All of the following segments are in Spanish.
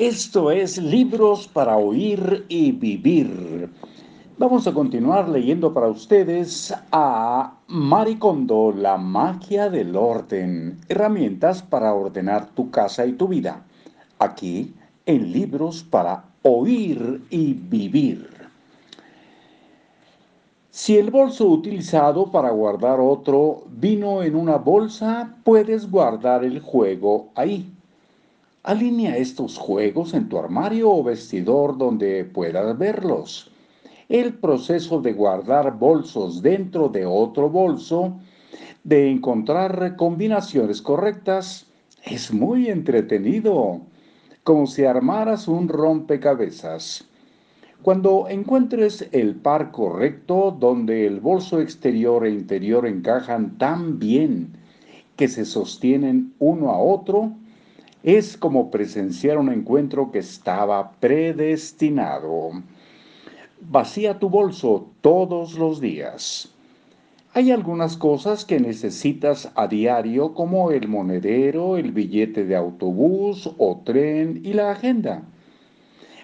Esto es Libros para Oír y Vivir. Vamos a continuar leyendo para ustedes a Maricondo, la magia del orden, herramientas para ordenar tu casa y tu vida. Aquí en Libros para Oír y Vivir. Si el bolso utilizado para guardar otro vino en una bolsa, puedes guardar el juego ahí. Alinea estos juegos en tu armario o vestidor donde puedas verlos. El proceso de guardar bolsos dentro de otro bolso, de encontrar combinaciones correctas, es muy entretenido, como si armaras un rompecabezas. Cuando encuentres el par correcto donde el bolso exterior e interior encajan tan bien que se sostienen uno a otro, es como presenciar un encuentro que estaba predestinado. Vacía tu bolso todos los días. Hay algunas cosas que necesitas a diario como el monedero, el billete de autobús o tren y la agenda.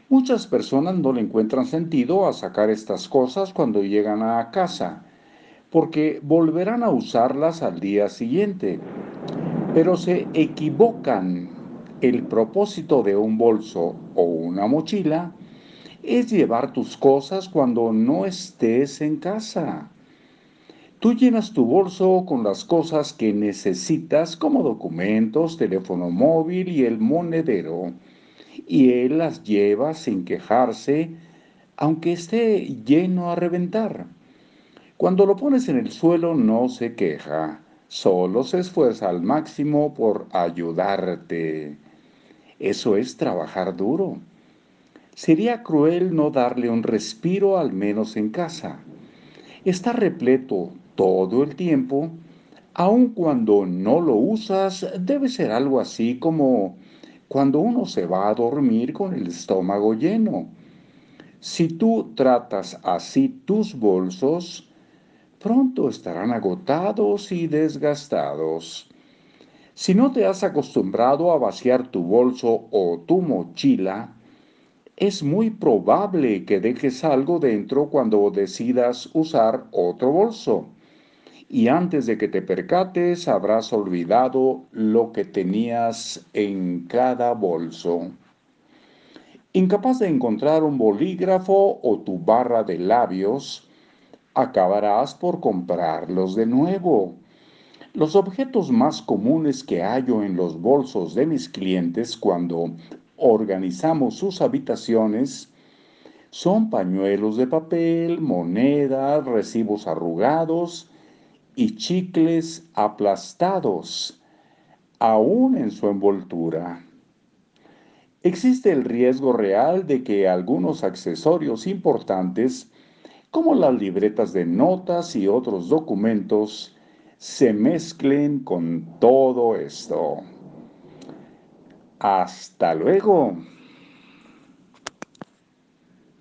Muchas personas no le encuentran sentido a sacar estas cosas cuando llegan a casa, porque volverán a usarlas al día siguiente. Pero se equivocan el propósito de un bolso o una mochila es llevar tus cosas cuando no estés en casa. Tú llenas tu bolso con las cosas que necesitas como documentos, teléfono móvil y el monedero, y él las lleva sin quejarse, aunque esté lleno a reventar. Cuando lo pones en el suelo no se queja, solo se esfuerza al máximo por ayudarte. Eso es trabajar duro. Sería cruel no darle un respiro al menos en casa. Está repleto todo el tiempo, aun cuando no lo usas, debe ser algo así como cuando uno se va a dormir con el estómago lleno. Si tú tratas así tus bolsos, pronto estarán agotados y desgastados. Si no te has acostumbrado a vaciar tu bolso o tu mochila, es muy probable que dejes algo dentro cuando decidas usar otro bolso. Y antes de que te percates, habrás olvidado lo que tenías en cada bolso. Incapaz de encontrar un bolígrafo o tu barra de labios, acabarás por comprarlos de nuevo los objetos más comunes que hallo en los bolsos de mis clientes cuando organizamos sus habitaciones son pañuelos de papel, monedas, recibos arrugados y chicles aplastados, aún en su envoltura. Existe el riesgo real de que algunos accesorios importantes, como las libretas de notas y otros documentos, se mezclen con todo esto. Hasta luego.